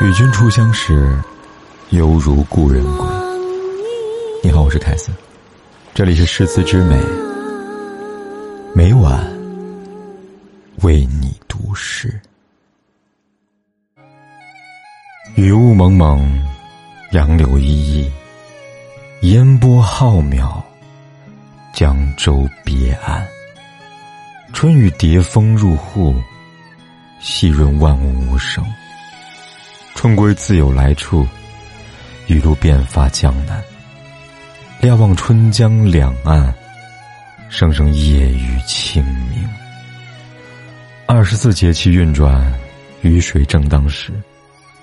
与君初相识，犹如故人归。你好，我是凯瑟，这里是诗词之美，每晚为你读诗。雨雾蒙蒙，杨柳依依，烟波浩渺，江州别岸。春雨叠风入户，细润万物无声。春归自有来处，雨露便发江南。瞭望春江两岸，声声夜雨清明。二十四节气运转，雨水正当时。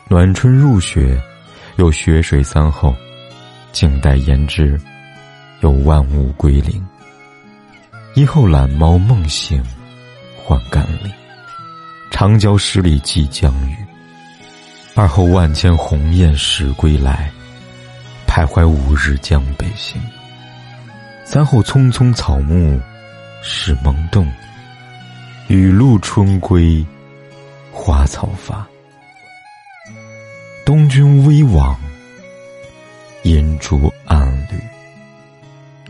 暖春入雪，有雪水三候；静待言之，有万物归零。一后懒猫梦醒，还甘霖。长焦十里寄江雨。二后万千鸿雁始归来，徘徊五日江北行。三后匆匆草木始萌动，雨露春归花草发。东君微往，银烛暗绿。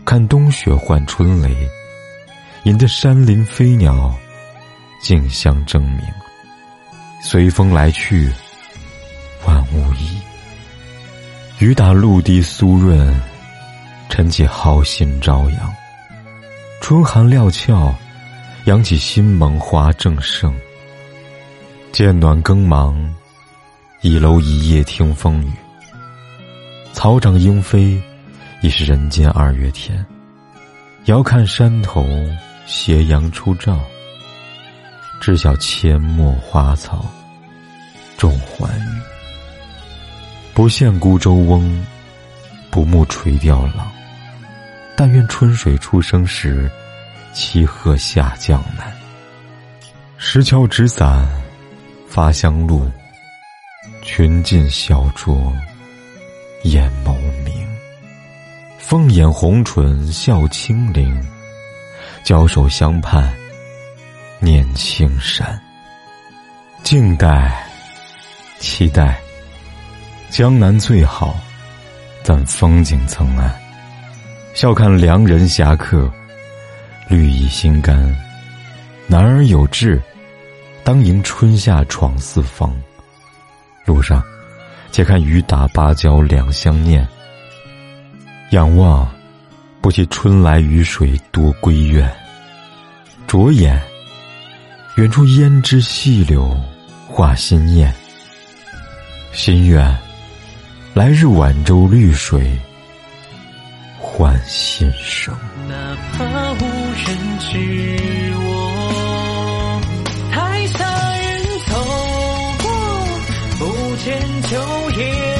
看冬雪换春雷，引得山林飞鸟竞相争鸣。随风来去。万物一，雨打陆地酥润，晨起好心朝阳。春寒料峭，扬起新萌花正盛。渐暖更忙，一楼一夜听风雨。草长莺飞，已是人间二月天。遥看山头斜阳初照，知晓阡陌花草重欢愉。不羡孤舟翁，不慕垂钓郎。但愿春水初生时，七鹤下江南。石桥纸伞，发香露，群尽小酌，眼眸明。凤眼红唇笑清灵，交手相盼，念青山。静待，期待。江南最好，但风景曾谙。笑看良人侠客，绿意心甘。男儿有志，当迎春夏闯四方。路上，且看雨打芭蕉两相念。仰望，不及春来雨水多归怨。着眼，远处胭脂细柳画心燕。心愿。来日晚舟绿水换新生。哪怕无人知我，台下人走过，不见旧颜。